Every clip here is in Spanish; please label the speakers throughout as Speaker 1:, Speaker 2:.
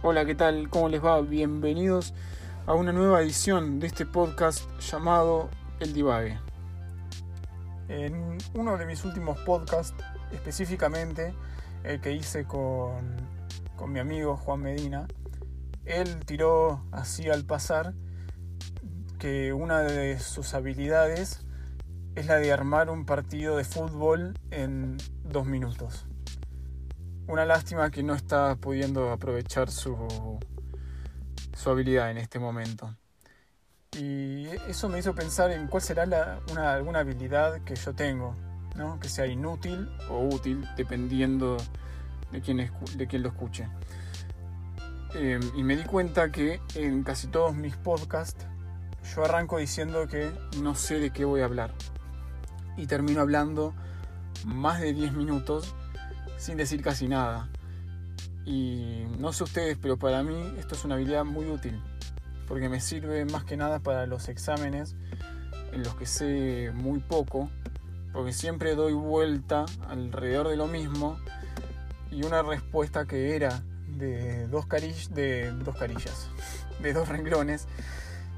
Speaker 1: Hola, ¿qué tal? ¿Cómo les va? Bienvenidos a una nueva edición de este podcast llamado El Divague. En uno de mis últimos podcasts, específicamente el que hice con, con mi amigo Juan Medina, él tiró así al pasar que una de sus habilidades es la de armar un partido de fútbol en dos minutos. Una lástima que no está pudiendo aprovechar su, su habilidad en este momento. Y eso me hizo pensar en cuál será una, alguna habilidad que yo tengo, ¿no? que sea inútil o útil, dependiendo de quién, de quién lo escuche. Eh, y me di cuenta que en casi todos mis podcasts yo arranco diciendo que no sé de qué voy a hablar. Y termino hablando más de 10 minutos sin decir casi nada. Y no sé ustedes, pero para mí esto es una habilidad muy útil, porque me sirve más que nada para los exámenes en los que sé muy poco, porque siempre doy vuelta alrededor de lo mismo y una respuesta que era de dos, de dos carillas, de dos renglones,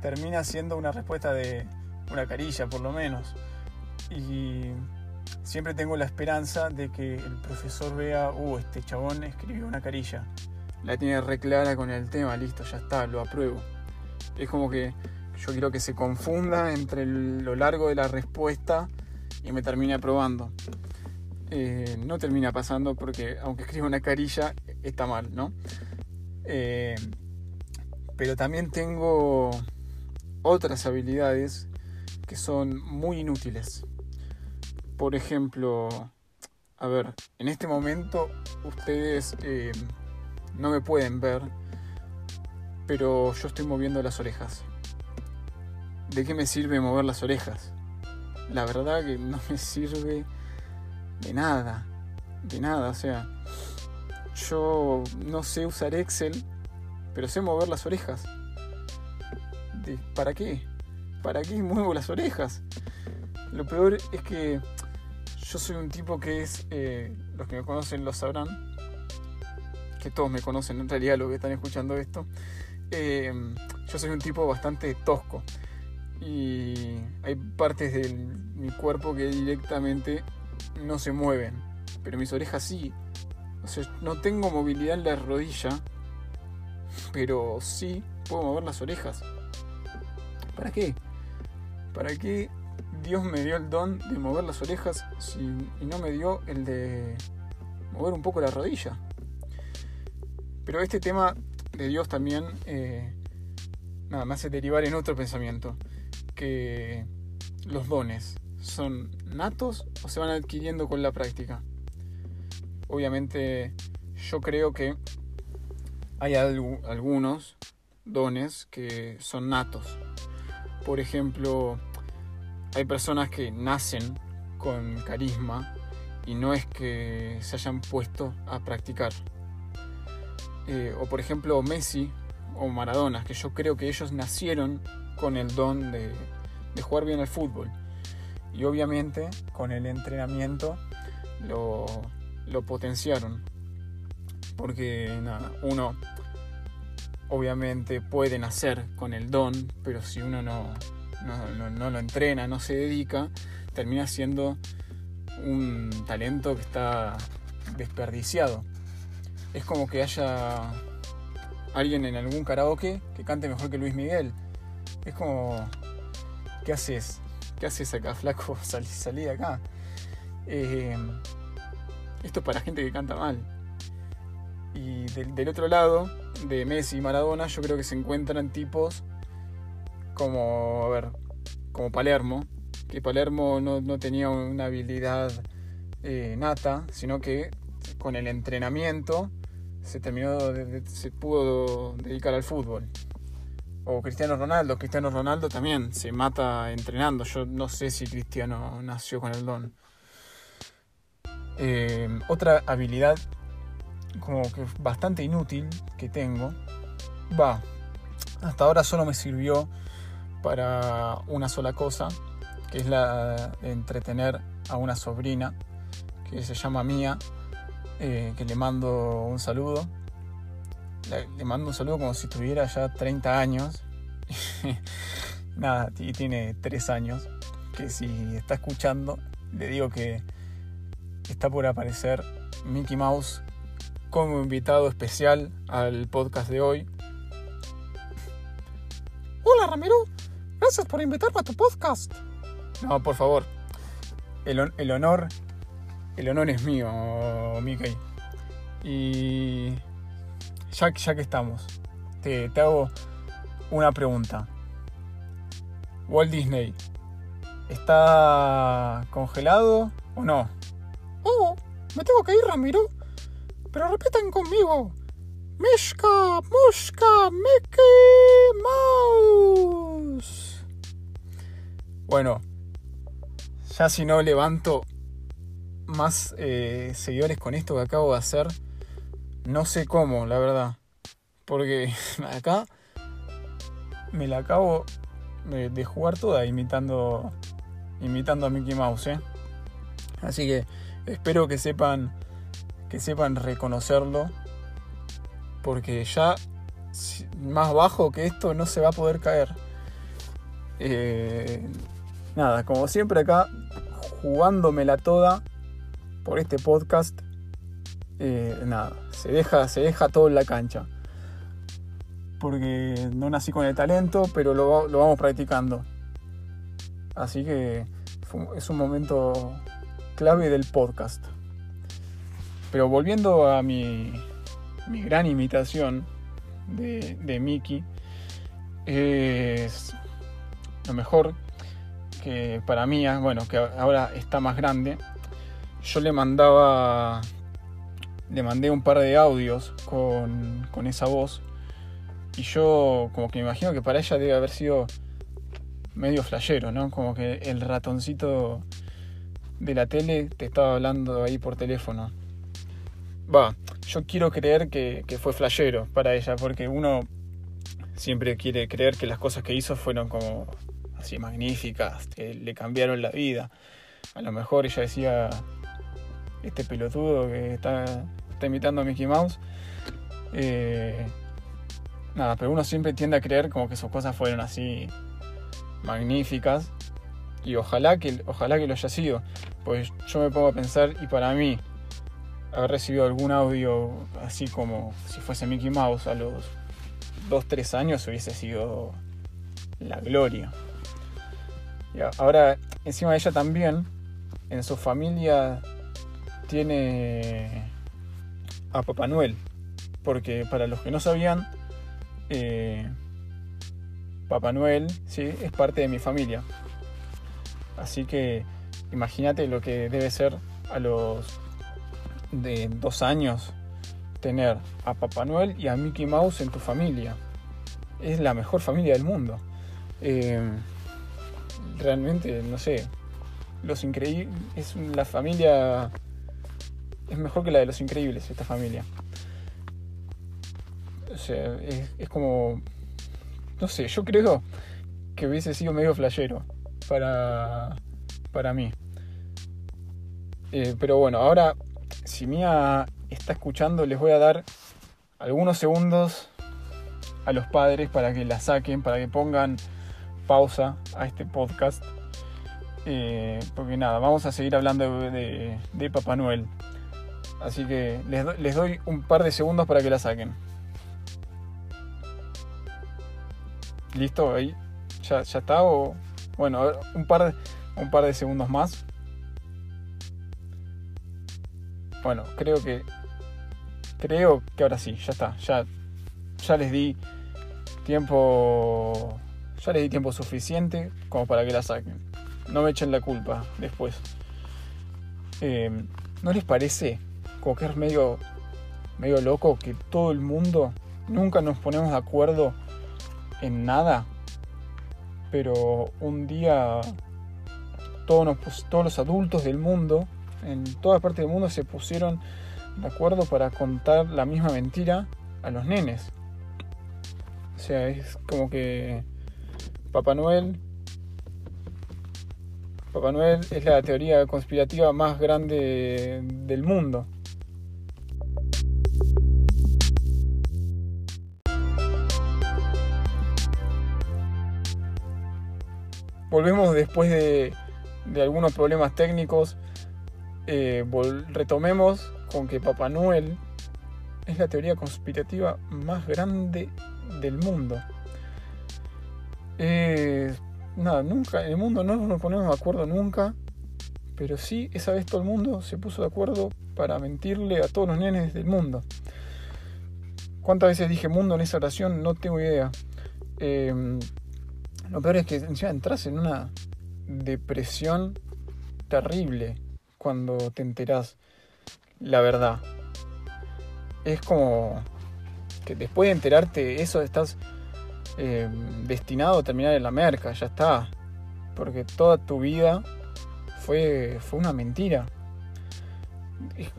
Speaker 1: termina siendo una respuesta de una carilla por lo menos. Y siempre tengo la esperanza de que el profesor vea, uh, este chabón escribió una carilla. La tiene re clara con el tema, listo, ya está, lo apruebo. Es como que yo quiero que se confunda entre lo largo de la respuesta y me termine aprobando. Eh, no termina pasando porque aunque escriba una carilla está mal, ¿no? Eh, pero también tengo otras habilidades que son muy inútiles por ejemplo, a ver, en este momento ustedes eh, no me pueden ver, pero yo estoy moviendo las orejas. ¿De qué me sirve mover las orejas? La verdad que no me sirve de nada, de nada, o sea, yo no sé usar Excel, pero sé mover las orejas. ¿Para qué? ¿Para qué muevo las orejas? Lo peor es que yo soy un tipo que es, eh, los que me conocen lo sabrán, que todos me conocen en realidad los que están escuchando esto, eh, yo soy un tipo bastante tosco y hay partes de mi cuerpo que directamente no se mueven, pero mis orejas sí. O sea, no tengo movilidad en la rodilla, pero sí puedo mover las orejas. ¿Para qué? ¿Para qué Dios me dio el don de mover las orejas y no me dio el de mover un poco la rodilla. Pero este tema de Dios también eh, nada, me hace derivar en otro pensamiento, que los dones son natos o se van adquiriendo con la práctica. Obviamente yo creo que hay algunos dones que son natos. Por ejemplo, hay personas que nacen con carisma y no es que se hayan puesto a practicar. Eh, o por ejemplo Messi o Maradona, que yo creo que ellos nacieron con el don de, jugar bien al fútbol. Y obviamente con el entrenamiento lo, lo potenciaron. Porque nada, uno obviamente puede nacer con el don, pero si uno no, no, lo entrena, no se dedica, termina siendo un talento que está desperdiciado. Es como que haya alguien en algún karaoke que cante mejor que Luis Miguel. Es como, ¿qué haces? ¿Qué haces acá, flaco? Salí, de acá. Eh, esto es para gente que canta mal. Y del otro lado, de Messi y Maradona, yo creo que se encuentran tipos como, a ver, como Palermo, que Palermo no, tenía una habilidad eh, nata, sino que con el entrenamiento se terminó, se pudo dedicar al fútbol. O Cristiano Ronaldo, Cristiano Ronaldo también se mata entrenando. Yo no sé si Cristiano nació con el don. Eh, otra habilidad como que bastante inútil que tengo, va, hasta ahora solo me sirvió para una sola cosa, que es la de entretener a una sobrina que se llama Mía, eh, que le mando un saludo. le mando un saludo como si tuviera ya 30 años. Nada, y tiene 3 años. Que si está escuchando, le digo que está por aparecer Mickey Mouse como invitado especial al podcast de hoy.
Speaker 2: Hola Ramiro, gracias por invitarme a tu podcast.
Speaker 1: No, por favor. El, el honor, el honor es mío, Mickey. Y ya, ya que estamos, te, te hago una pregunta. Walt Disney, ¿está congelado o no?
Speaker 2: Oh, me tengo que ir, Ramiro. Pero repitan conmigo. Mishka, Mushka, Mickey Mouse.
Speaker 1: Bueno, ya si no levanto más eh, seguidores con esto que acabo de hacer, no sé cómo, la verdad. Porque acá me la acabo de, jugar toda imitando, imitando a Mickey Mouse. ¿eh? Así que espero que sepan, que sepan reconocerlo. Porque ya más bajo que esto no se va a poder caer. Eh, nada, como siempre acá, jugándomela toda por este podcast. Eh, nada, se deja, se deja todo en la cancha. Porque no nací con el talento, pero lo, vamos practicando. Así que es un momento clave del podcast. Pero volviendo a mi, mi gran imitación de, de Mickey, es lo mejor que para mí, bueno, que ahora está más grande, yo le mandaba le mandé un par de audios con, con esa voz. Y yo como que me imagino que para ella debe haber sido medio flashero, ¿no? Como que el ratoncito de la tele te estaba hablando ahí por teléfono. Va, yo quiero creer que, que, fue flashero para ella, porque uno siempre quiere creer que las cosas que hizo fueron como así magníficas, que le cambiaron la vida. A lo mejor ella decía, este pelotudo que está imitando a Mickey Mouse. Eh, nada, pero uno siempre tiende a creer como que sus cosas fueron así magníficas. Y ojalá que, ojalá que lo haya sido. Pues yo me pongo a pensar y para mí haber recibido algún audio así como si fuese Mickey Mouse a los 2-3 años hubiese sido la gloria. Ahora, encima ella también, en su familia tiene a Papá Noel. Porque para los que no sabían, eh, Papá Noel ¿sí? es parte de mi familia. Así que imagínate lo que debe ser a los de dos años tener a Papá Noel y a Mickey Mouse en tu familia. Es la mejor familia del mundo. Eh, realmente, no sé, los increíbles. Es la familia es mejor que la de los increíbles, esta familia. O sea, es, como. No sé, yo creo que hubiese sido medio flashero para, para mí. Eh, pero bueno, ahora, si Mía está escuchando, les voy a dar algunos segundos a los padres para que la saquen, para que pongan pausa a este podcast. Eh, porque nada, vamos a seguir hablando de, de Papá Noel. Así que les, doy un par de segundos para que la saquen. ¿Listo? Ahí. ¿Ya, ya está? O, bueno, un par, un par de segundos más. Bueno, creo que. Creo que ahora sí, ya está. Ya, ya les di tiempo. Ya les di tiempo suficiente como para que la saquen. No me echen la culpa después. Eh, ¿No les parece como que es medio, loco que todo el mundo nunca nos ponemos de acuerdo en nada, pero un día todos, todos los adultos del mundo, en toda parte del mundo, se pusieron de acuerdo para contar la misma mentira a los nenes. O sea, es como que Papá Noel. Papá Noel es la teoría conspirativa más grande del mundo. Volvemos después de, algunos problemas técnicos. Eh, retomemos con que Papá Noel es la teoría conspirativa más grande del mundo. Eh, nada, nunca, en el mundo no nos ponemos de acuerdo nunca, pero sí, esa vez todo el mundo se puso de acuerdo para mentirle a todos los nenes del mundo. ¿Cuántas veces dije mundo en esa oración? No tengo idea. Em, lo peor es que encima entras en una depresión terrible cuando te enterás la verdad. Es como que después de enterarte eso estás em, destinado a terminar en la merca, ya está. Porque toda tu vida fue, fue una mentira.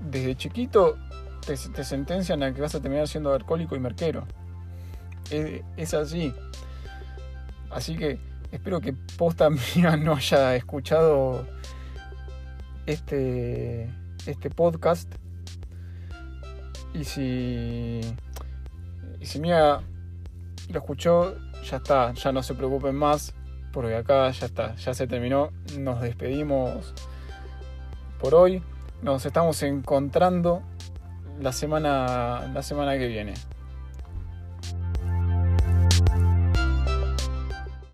Speaker 1: Desde chiquito te, sentencian a que vas a terminar siendo alcohólico y merquero. Es, así. Así que espero que posta mía no haya escuchado este, este podcast. Y si, y si Mía lo escuchó, ya está, ya no se preocupen más, porque acá ya está, ya se terminó. Nos despedimos por hoy. Nos estamos encontrando la semana, la semana que viene.